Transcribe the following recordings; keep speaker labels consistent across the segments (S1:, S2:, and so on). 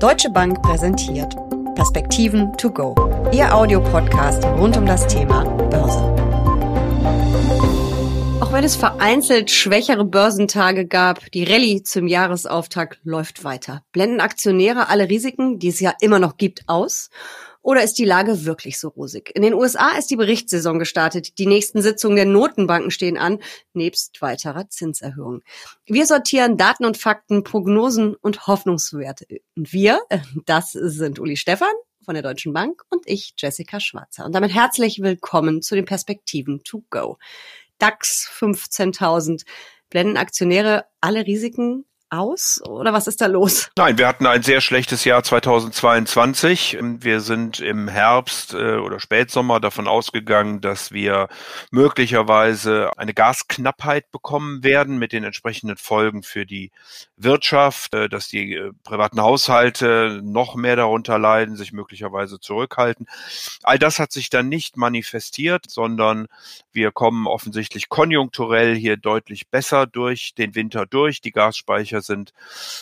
S1: Deutsche Bank präsentiert Perspektiven to go. Ihr Audiopodcast rund um das Thema Börse. Auch wenn es vereinzelt schwächere Börsentage gab, die Rallye zum Jahresauftakt läuft weiter. Blenden Aktionäre alle Risiken, die es ja immer noch gibt, aus? Oder ist die Lage wirklich so rosig? In den USA ist die Berichtssaison gestartet. Die nächsten Sitzungen der Notenbanken stehen an, nebst weiterer Zinserhöhungen. Wir sortieren Daten und Fakten, Prognosen und Hoffnungswerte. Und wir, das sind Uli Stefan von der Deutschen Bank und ich, Jessica Schwarzer. Und damit herzlich willkommen zu den Perspektiven to go. DAX 15.000 blenden Aktionäre alle Risiken aus oder was ist da los?
S2: Nein, wir hatten ein sehr schlechtes Jahr 2022. Wir sind im Herbst äh, oder Spätsommer davon ausgegangen, dass wir möglicherweise eine Gasknappheit bekommen werden mit den entsprechenden Folgen für die Wirtschaft, äh, dass die äh, privaten Haushalte noch mehr darunter leiden, sich möglicherweise zurückhalten. All das hat sich dann nicht manifestiert, sondern wir kommen offensichtlich konjunkturell hier deutlich besser durch den Winter durch. Die Gasspeicher sind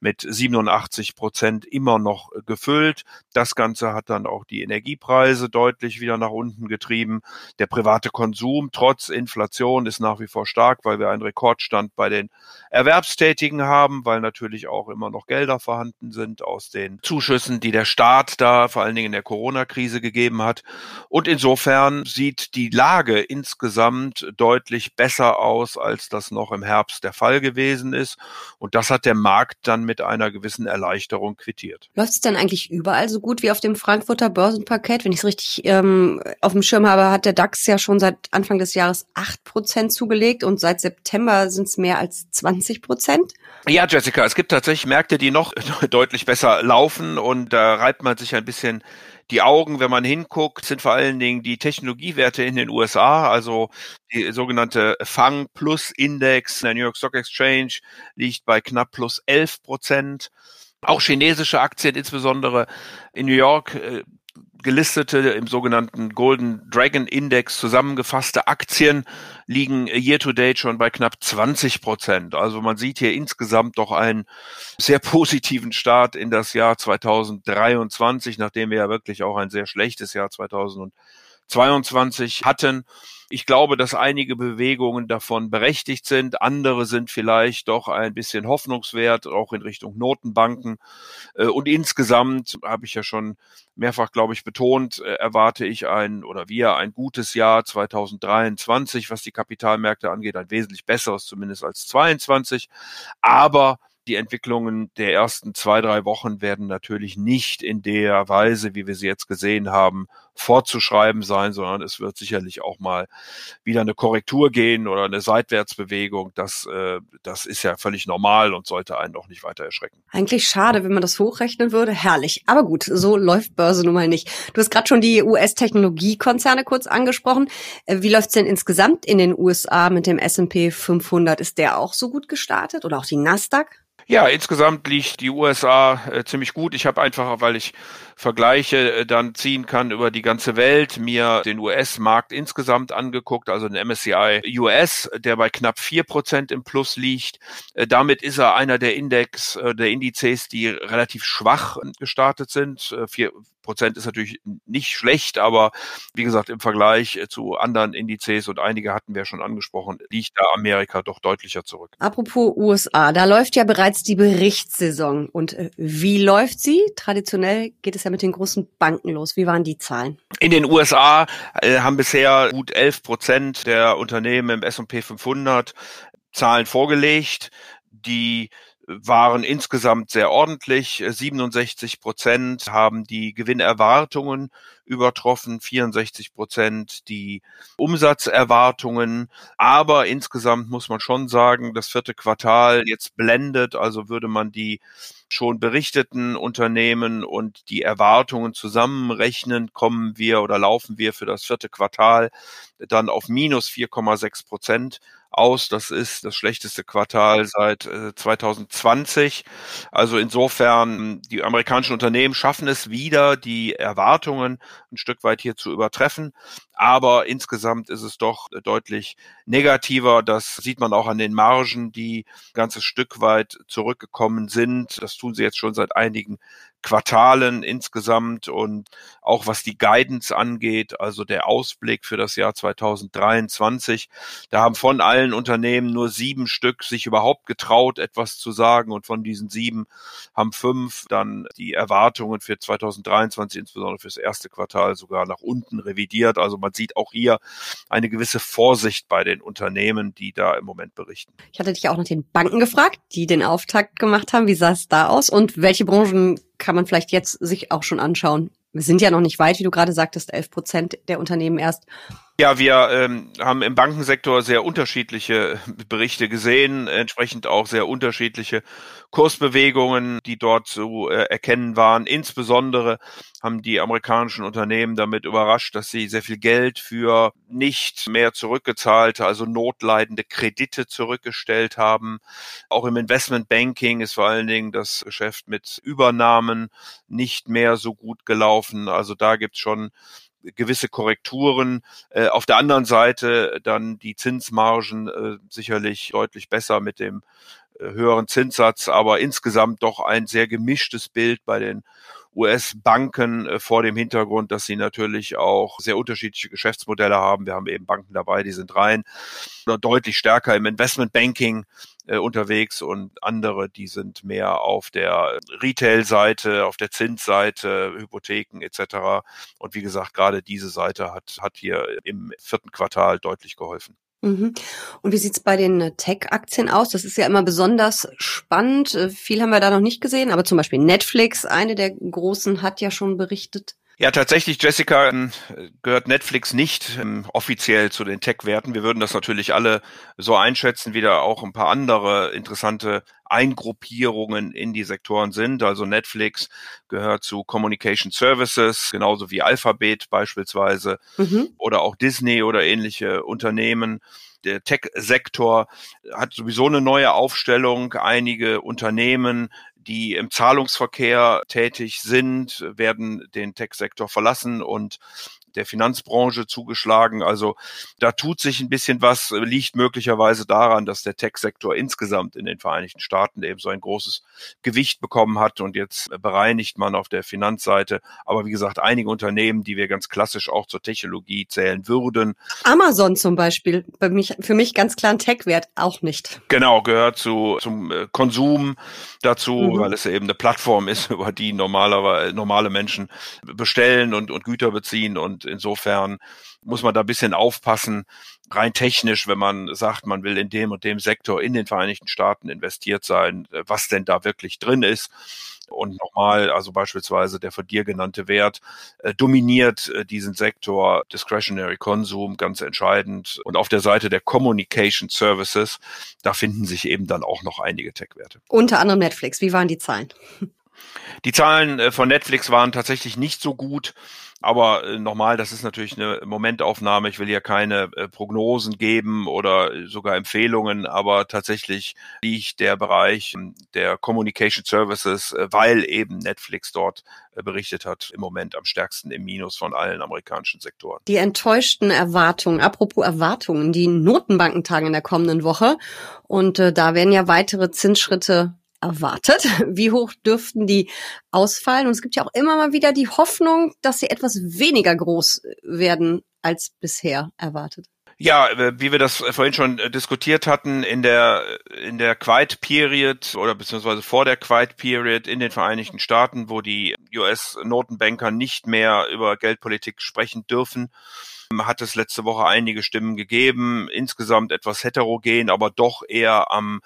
S2: mit 87 Prozent immer noch gefüllt. Das Ganze hat dann auch die Energiepreise deutlich wieder nach unten getrieben. Der private Konsum trotz Inflation ist nach wie vor stark, weil wir einen Rekordstand bei den Erwerbstätigen haben, weil natürlich auch immer noch Gelder vorhanden sind aus den Zuschüssen, die der Staat da vor allen Dingen in der Corona-Krise gegeben hat. Und insofern sieht die Lage insgesamt deutlich besser aus, als das noch im Herbst der Fall gewesen ist. Und das hat hat der Markt dann mit einer gewissen Erleichterung quittiert.
S1: Läuft es dann eigentlich überall so gut wie auf dem Frankfurter Börsenparkett? Wenn ich es richtig ähm, auf dem Schirm habe, hat der DAX ja schon seit Anfang des Jahres acht Prozent zugelegt und seit September sind es mehr als 20 Prozent.
S2: Ja, Jessica, es gibt tatsächlich Märkte, die noch deutlich besser laufen und da reibt man sich ein bisschen die Augen, wenn man hinguckt, sind vor allen Dingen die Technologiewerte in den USA, also die sogenannte FANG Plus Index der New York Stock Exchange liegt bei knapp plus 11 Prozent. Auch chinesische Aktien, insbesondere in New York, äh, gelistete im sogenannten Golden Dragon Index zusammengefasste Aktien liegen year to date schon bei knapp 20 Prozent. Also man sieht hier insgesamt doch einen sehr positiven Start in das Jahr 2023, nachdem wir ja wirklich auch ein sehr schlechtes Jahr 2022 hatten. Ich glaube, dass einige Bewegungen davon berechtigt sind. Andere sind vielleicht doch ein bisschen hoffnungswert, auch in Richtung Notenbanken. Äh, und insgesamt habe ich ja schon mehrfach, glaube ich, betont, äh, erwarte ich ein oder wir ein gutes Jahr 2023, was die Kapitalmärkte angeht, ein wesentlich besseres zumindest als 22. Aber die Entwicklungen der ersten zwei, drei Wochen werden natürlich nicht in der Weise, wie wir sie jetzt gesehen haben, fortzuschreiben sein, sondern es wird sicherlich auch mal wieder eine Korrektur gehen oder eine Seitwärtsbewegung. Das, äh, das ist ja völlig normal und sollte einen auch nicht weiter erschrecken.
S1: Eigentlich schade, wenn man das hochrechnen würde. Herrlich. Aber gut, so läuft Börse nun mal nicht. Du hast gerade schon die US-Technologiekonzerne kurz angesprochen. Äh, wie läuft's denn insgesamt in den USA mit dem S&P 500? Ist der auch so gut gestartet oder auch die Nasdaq?
S2: Ja, insgesamt liegt die USA äh, ziemlich gut. Ich habe einfach, weil ich Vergleiche äh, dann ziehen kann über die ganze Welt, mir den US-Markt insgesamt angeguckt, also den MSCI US, der bei knapp vier Prozent im Plus liegt. Äh, damit ist er einer der Index, äh, der Indizes, die relativ schwach gestartet sind. Vier Prozent ist natürlich nicht schlecht, aber wie gesagt, im Vergleich zu anderen Indizes und einige hatten wir schon angesprochen, liegt da Amerika doch deutlicher zurück.
S1: Apropos USA, da läuft ja bereits die Berichtssaison. Und wie läuft sie? Traditionell geht es ja mit den großen Banken los? Wie waren die Zahlen?
S2: In den USA äh, haben bisher gut 11 Prozent der Unternehmen im S&P 500 Zahlen vorgelegt. Die waren insgesamt sehr ordentlich. 67 Prozent haben die Gewinnerwartungen übertroffen, 64 Prozent die Umsatzerwartungen. Aber insgesamt muss man schon sagen, das vierte Quartal jetzt blendet. Also würde man die schon berichteten Unternehmen und die Erwartungen zusammenrechnen, kommen wir oder laufen wir für das vierte Quartal dann auf minus 4,6 Prozent aus. Das ist das schlechteste Quartal seit äh, 2020. Also insofern, die amerikanischen Unternehmen schaffen es wieder, die Erwartungen ein Stück weit hier zu übertreffen. Aber insgesamt ist es doch deutlich negativer. Das sieht man auch an den Margen, die ganzes Stück weit zurückgekommen sind. Das tun sie jetzt schon seit einigen Quartalen insgesamt und auch was die Guidance angeht, also der Ausblick für das Jahr 2023. Da haben von allen Unternehmen nur sieben Stück sich überhaupt getraut, etwas zu sagen und von diesen sieben haben fünf dann die Erwartungen für 2023, insbesondere fürs erste Quartal, sogar nach unten revidiert. Also man sieht auch hier eine gewisse Vorsicht bei den Unternehmen, die da im Moment berichten.
S1: Ich hatte dich auch nach den Banken gefragt, die den Auftakt gemacht haben. Wie sah es da aus und welche Branchen kann man vielleicht jetzt sich auch schon anschauen. Wir sind ja noch nicht weit, wie du gerade sagtest, 11 Prozent der Unternehmen erst.
S2: Ja, wir ähm, haben im Bankensektor sehr unterschiedliche Berichte gesehen, entsprechend auch sehr unterschiedliche Kursbewegungen, die dort zu äh, erkennen waren. Insbesondere haben die amerikanischen Unternehmen damit überrascht, dass sie sehr viel Geld für nicht mehr zurückgezahlte, also notleidende Kredite zurückgestellt haben. Auch im Investmentbanking ist vor allen Dingen das Geschäft mit Übernahmen nicht mehr so gut gelaufen. Also da gibt's schon gewisse Korrekturen. Äh, auf der anderen Seite dann die Zinsmargen äh, sicherlich deutlich besser mit dem äh, höheren Zinssatz, aber insgesamt doch ein sehr gemischtes Bild bei den US-Banken äh, vor dem Hintergrund, dass sie natürlich auch sehr unterschiedliche Geschäftsmodelle haben. Wir haben eben Banken dabei, die sind rein oder deutlich stärker im Investmentbanking äh, unterwegs und andere, die sind mehr auf der Retail-Seite, auf der Zinsseite, Hypotheken etc. Und wie gesagt, gerade diese Seite hat, hat hier im vierten Quartal deutlich geholfen.
S1: Mhm. Und wie sieht's bei den Tech-Aktien aus? Das ist ja immer besonders spannend. Äh, viel haben wir da noch nicht gesehen, aber zum Beispiel Netflix, eine der großen, hat ja schon berichtet.
S2: Ja, tatsächlich, Jessica, ähm, gehört Netflix nicht ähm, offiziell zu den Tech-Werten. Wir würden das natürlich alle so einschätzen, wie da auch ein paar andere interessante Eingruppierungen in die Sektoren sind. Also Netflix gehört zu Communication Services, genauso wie Alphabet beispielsweise mhm. oder auch Disney oder ähnliche Unternehmen der Tech-Sektor hat sowieso eine neue Aufstellung. Einige Unternehmen die im Zahlungsverkehr tätig sind, werden den Tech-Sektor verlassen und der Finanzbranche zugeschlagen. Also da tut sich ein bisschen was, liegt möglicherweise daran, dass der Tech-Sektor insgesamt in den Vereinigten Staaten eben so ein großes Gewicht bekommen hat und jetzt bereinigt man auf der Finanzseite. Aber wie gesagt, einige Unternehmen, die wir ganz klassisch auch zur Technologie zählen würden.
S1: Amazon zum Beispiel, bei mich, für mich ganz klar ein Tech-Wert, auch nicht.
S2: Genau, gehört zu, zum äh, Konsum dazu, mhm. weil es eben eine Plattform ist, über die normalerweise normale Menschen bestellen und, und Güter beziehen und und insofern muss man da ein bisschen aufpassen, rein technisch, wenn man sagt, man will in dem und dem Sektor in den Vereinigten Staaten investiert sein, äh, was denn da wirklich drin ist. Und nochmal, also beispielsweise der von dir genannte Wert äh, dominiert äh, diesen Sektor Discretionary Konsum ganz entscheidend. Und auf der Seite der Communication Services, da finden sich eben dann auch noch einige Tech-Werte.
S1: Unter anderem Netflix. Wie waren die Zahlen?
S2: Die Zahlen äh, von Netflix waren tatsächlich nicht so gut. Aber äh, nochmal, das ist natürlich eine Momentaufnahme. Ich will hier keine äh, Prognosen geben oder sogar Empfehlungen, aber tatsächlich liegt der Bereich ähm, der Communication Services, äh, weil eben Netflix dort äh, berichtet hat, im Moment am stärksten im Minus von allen amerikanischen Sektoren.
S1: Die enttäuschten Erwartungen, apropos Erwartungen, die Notenbankentagen in der kommenden Woche. Und äh, da werden ja weitere Zinsschritte erwartet? Wie hoch dürften die ausfallen? Und es gibt ja auch immer mal wieder die Hoffnung, dass sie etwas weniger groß werden als bisher erwartet.
S2: Ja, äh, wie wir das vorhin schon äh, diskutiert hatten, in der, in der Quiet Period oder beziehungsweise vor der Quiet Period in den Vereinigten Staaten, wo die US-Notenbanker nicht mehr über Geldpolitik sprechen dürfen, hat es letzte Woche einige Stimmen gegeben, insgesamt etwas heterogen, aber doch eher am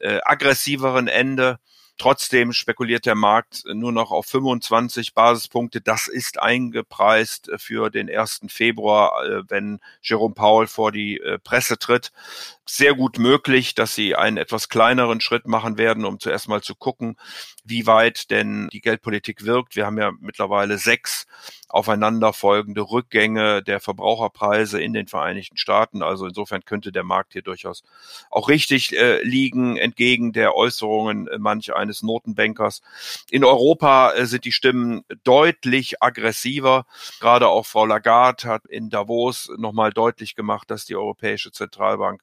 S2: äh, aggressiveren Ende. Trotzdem spekuliert der Markt nur noch auf 25 Basispunkte. Das ist eingepreist für den 1. Februar, äh, wenn Jerome Powell vor die äh, Presse tritt. Sehr gut möglich, dass sie einen etwas kleineren Schritt machen werden, um zuerst mal zu gucken, wie weit denn die Geldpolitik wirkt. Wir haben ja mittlerweile sechs aufeinanderfolgende Rückgänge der Verbraucherpreise in den Vereinigten Staaten. Also insofern könnte der Markt hier durchaus auch richtig äh, liegen, entgegen der Äußerungen äh, manch eines Notenbankers. In Europa äh, sind die Stimmen deutlich aggressiver. Gerade auch Frau Lagarde hat in Davos nochmal deutlich gemacht, dass die Europäische Zentralbank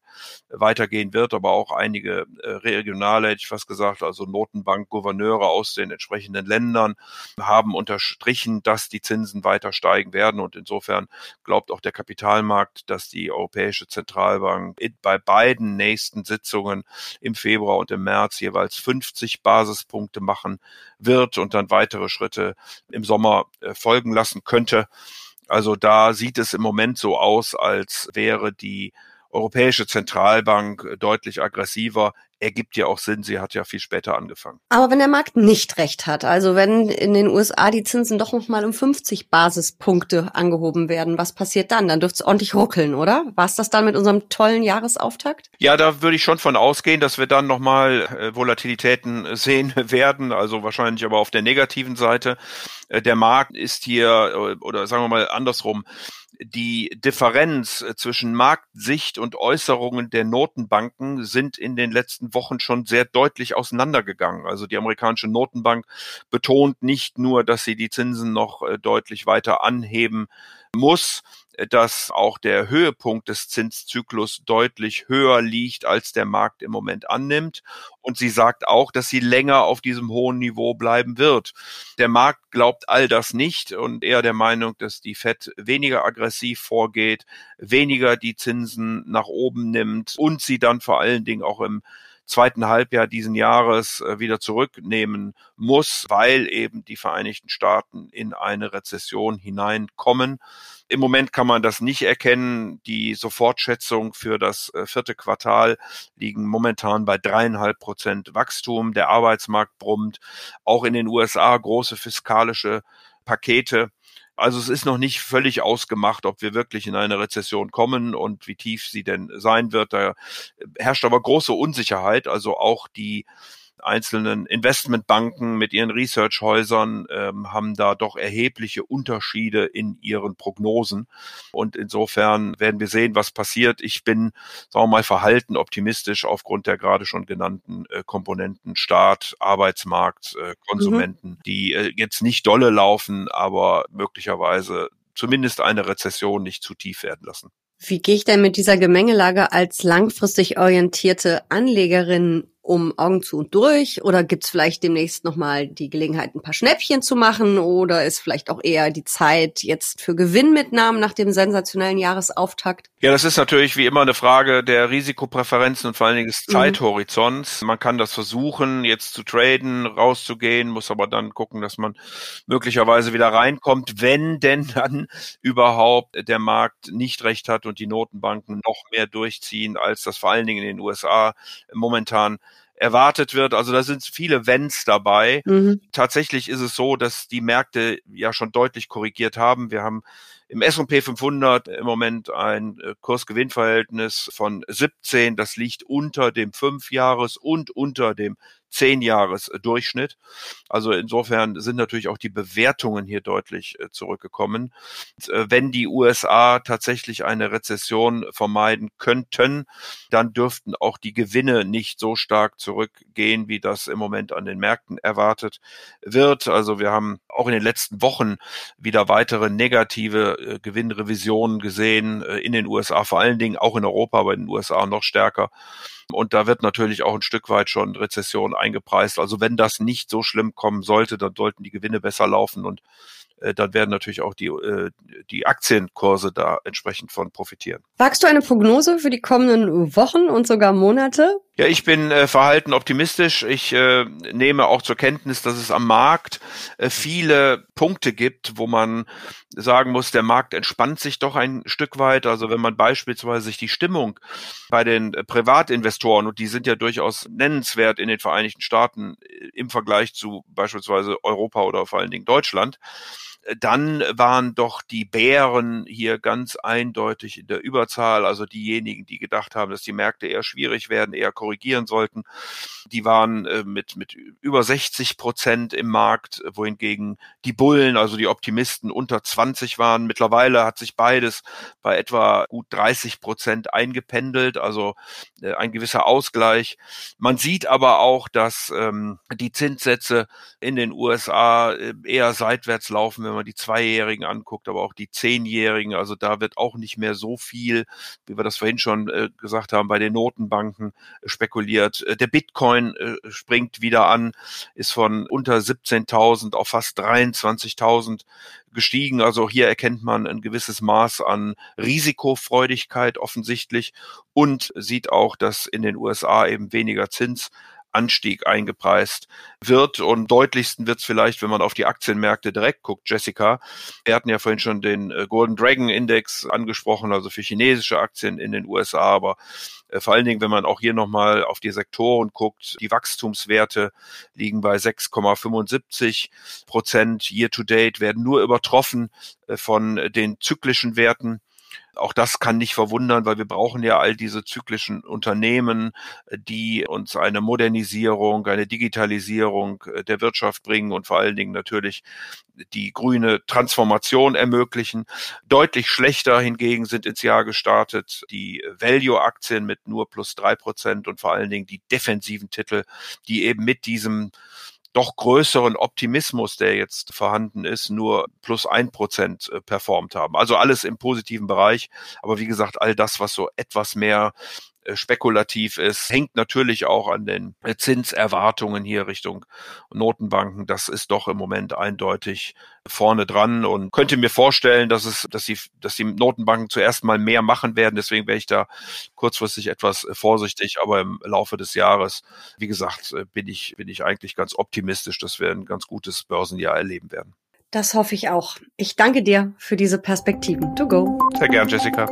S2: weitergehen wird, aber auch einige äh, regionale, hätte ich fast gesagt, also Notenbankgouverneure aus den entsprechenden Ländern haben unterstrichen, dass die Zinsen weiter steigen werden. Und insofern glaubt auch der Kapitalmarkt, dass die Europäische Zentralbank bei beiden nächsten Sitzungen im Februar und im März jeweils 50 Basispunkte machen wird und dann weitere Schritte im Sommer äh, folgen lassen könnte. Also da sieht es im Moment so aus, als wäre die Europäische Zentralbank deutlich aggressiver ergibt ja auch Sinn. Sie hat ja viel später angefangen.
S1: Aber wenn der Markt nicht recht hat, also wenn in den USA die Zinsen doch noch mal um 50 Basispunkte angehoben werden, was passiert dann? Dann dürfte es ordentlich ruckeln, oder? War es das dann mit unserem tollen Jahresauftakt?
S2: Ja, da würde ich schon von ausgehen, dass wir dann noch mal äh, Volatilitäten sehen werden, also wahrscheinlich aber auf der negativen Seite. Äh, der Markt ist hier, äh, oder sagen wir mal andersrum, die Differenz äh, zwischen Marktsicht und Äußerungen der Notenbanken sind in den letzten Wochen schon sehr deutlich auseinandergegangen. Also die amerikanische Notenbank betont nicht nur, dass sie die Zinsen noch äh, deutlich weiter anheben muss, dass auch der Höhepunkt des Zinszyklus deutlich höher liegt, als der Markt im Moment annimmt. Und sie sagt auch, dass sie länger auf diesem hohen Niveau bleiben wird. Der Markt glaubt all das nicht und eher der Meinung, dass die Fed weniger aggressiv vorgeht, weniger die Zinsen nach oben nimmt und sie dann vor allen Dingen auch im zweiten Halbjahr diesen Jahres äh, wieder zurücknehmen muss, weil eben die Vereinigten Staaten in eine Rezession hineinkommen. Im Moment kann man das nicht erkennen. Die Sofortschätzung für das äh, vierte Quartal liegen momentan bei dreieinhalb Prozent Wachstum. Der Arbeitsmarkt brummt. Auch in den USA große fiskalische Pakete. Also es ist noch nicht völlig ausgemacht, ob wir wirklich in eine Rezession kommen und wie tief sie denn sein wird. Da herrscht aber große Unsicherheit. Also auch die einzelnen Investmentbanken mit ihren Researchhäusern ähm, haben da doch erhebliche Unterschiede in ihren Prognosen. Und insofern werden wir sehen, was passiert. Ich bin, sagen wir mal, verhalten optimistisch aufgrund der gerade schon genannten äh, Komponenten Staat, Arbeitsmarkt, äh, Konsumenten, mhm. die äh, jetzt nicht dolle laufen, aber möglicherweise zumindest eine Rezession nicht zu tief werden lassen.
S1: Wie gehe ich denn mit dieser Gemengelage als langfristig orientierte Anlegerin um Augen zu und durch? Oder gibt's vielleicht demnächst nochmal die Gelegenheit, ein paar Schnäppchen zu machen? Oder ist vielleicht auch eher die Zeit jetzt für Gewinnmitnahmen nach dem sensationellen Jahresauftakt?
S2: Ja, das ist natürlich wie immer eine Frage der Risikopräferenzen und vor allen Dingen des mhm. Zeithorizonts. Mhm. Man kann das versuchen, jetzt zu traden, rauszugehen, muss aber dann gucken, dass man möglicherweise wieder reinkommt, wenn denn dann überhaupt der Markt nicht recht hat und die Notenbanken noch mehr durchziehen, als das vor allen Dingen in den USA momentan erwartet wird. Also da sind viele Wenns dabei. Mhm. Tatsächlich ist es so, dass die Märkte ja schon deutlich korrigiert haben. Wir haben im S&P 500 im Moment ein äh, Kursgewinnverhältnis von 17. Das liegt unter dem Fünfjahres und unter dem zehn Jahres Durchschnitt. Also insofern sind natürlich auch die Bewertungen hier deutlich äh, zurückgekommen. Äh, wenn die USA tatsächlich eine Rezession vermeiden könnten, dann dürften auch die Gewinne nicht so stark zurückgehen, wie das im Moment an den Märkten erwartet wird. Also wir haben auch in den letzten Wochen wieder weitere negative äh, Gewinnrevisionen gesehen in den USA, vor allen Dingen auch in Europa, aber in den USA noch stärker. Und da wird natürlich auch ein Stück weit schon Rezession eingepreist. Also wenn das nicht so schlimm kommen sollte, dann sollten die Gewinne besser laufen und dann werden natürlich auch die, äh, die Aktienkurse da entsprechend von profitieren.
S1: Wagst du eine Prognose für die kommenden Wochen und sogar Monate?
S2: Ja, ich bin äh, verhalten optimistisch. Ich äh, nehme auch zur Kenntnis, dass es am Markt äh, viele Punkte gibt, wo man sagen muss, der Markt entspannt sich doch ein Stück weit. Also wenn man beispielsweise sich die Stimmung bei den äh, Privatinvestoren, und die sind ja durchaus nennenswert in den Vereinigten Staaten äh, im Vergleich zu beispielsweise Europa oder vor allen Dingen Deutschland, dann waren doch die Bären hier ganz eindeutig in der Überzahl, also diejenigen, die gedacht haben, dass die Märkte eher schwierig werden, eher korrigieren sollten. Die waren äh, mit, mit über 60 Prozent im Markt, wohingegen die Bullen, also die Optimisten, unter 20 waren. Mittlerweile hat sich beides bei etwa gut 30 Prozent eingependelt, also äh, ein gewisser Ausgleich. Man sieht aber auch, dass ähm, die Zinssätze in den USA äh, eher seitwärts laufen, man die Zweijährigen anguckt, aber auch die Zehnjährigen. Also da wird auch nicht mehr so viel, wie wir das vorhin schon äh, gesagt haben, bei den Notenbanken äh, spekuliert. Äh, der Bitcoin äh, springt wieder an, ist von unter 17.000 auf fast 23.000 gestiegen. Also hier erkennt man ein gewisses Maß an Risikofreudigkeit offensichtlich und sieht auch, dass in den USA eben weniger Zins Anstieg eingepreist wird. Und deutlichsten wird es vielleicht, wenn man auf die Aktienmärkte direkt guckt, Jessica. Wir hatten ja vorhin schon den äh, Golden Dragon Index angesprochen, also für chinesische Aktien in den USA, aber äh, vor allen Dingen, wenn man auch hier nochmal auf die Sektoren guckt, die Wachstumswerte liegen bei 6,75 Prozent. Year to date werden nur übertroffen äh, von den zyklischen Werten. Auch das kann nicht verwundern, weil wir brauchen ja all diese zyklischen Unternehmen, die uns eine Modernisierung, eine Digitalisierung äh, der Wirtschaft bringen und vor allen Dingen natürlich die grüne Transformation ermöglichen. Deutlich schlechter hingegen sind ins Jahr gestartet die Value-Aktien mit nur plus drei Prozent und vor allen Dingen die defensiven Titel, die eben mit diesem doch größeren Optimismus, der jetzt vorhanden ist, nur plus ein Prozent äh, performt haben. Also alles im positiven Bereich. Aber wie gesagt, all das, was so etwas mehr spekulativ ist, hängt natürlich auch an den äh, Zinserwartungen hier Richtung Notenbanken. Das ist doch im Moment eindeutig vorne dran und könnte mir vorstellen, dass es, dass die, dass die Notenbanken zuerst mal mehr machen werden. Deswegen wäre ich da kurzfristig etwas äh, vorsichtig, aber im Laufe des Jahres, wie gesagt, bin ich, bin ich eigentlich ganz optimistisch, dass wir ein ganz gutes Börsenjahr erleben werden.
S1: Das hoffe ich auch. Ich danke dir für diese Perspektiven. To go.
S2: Sehr gern, Jessica.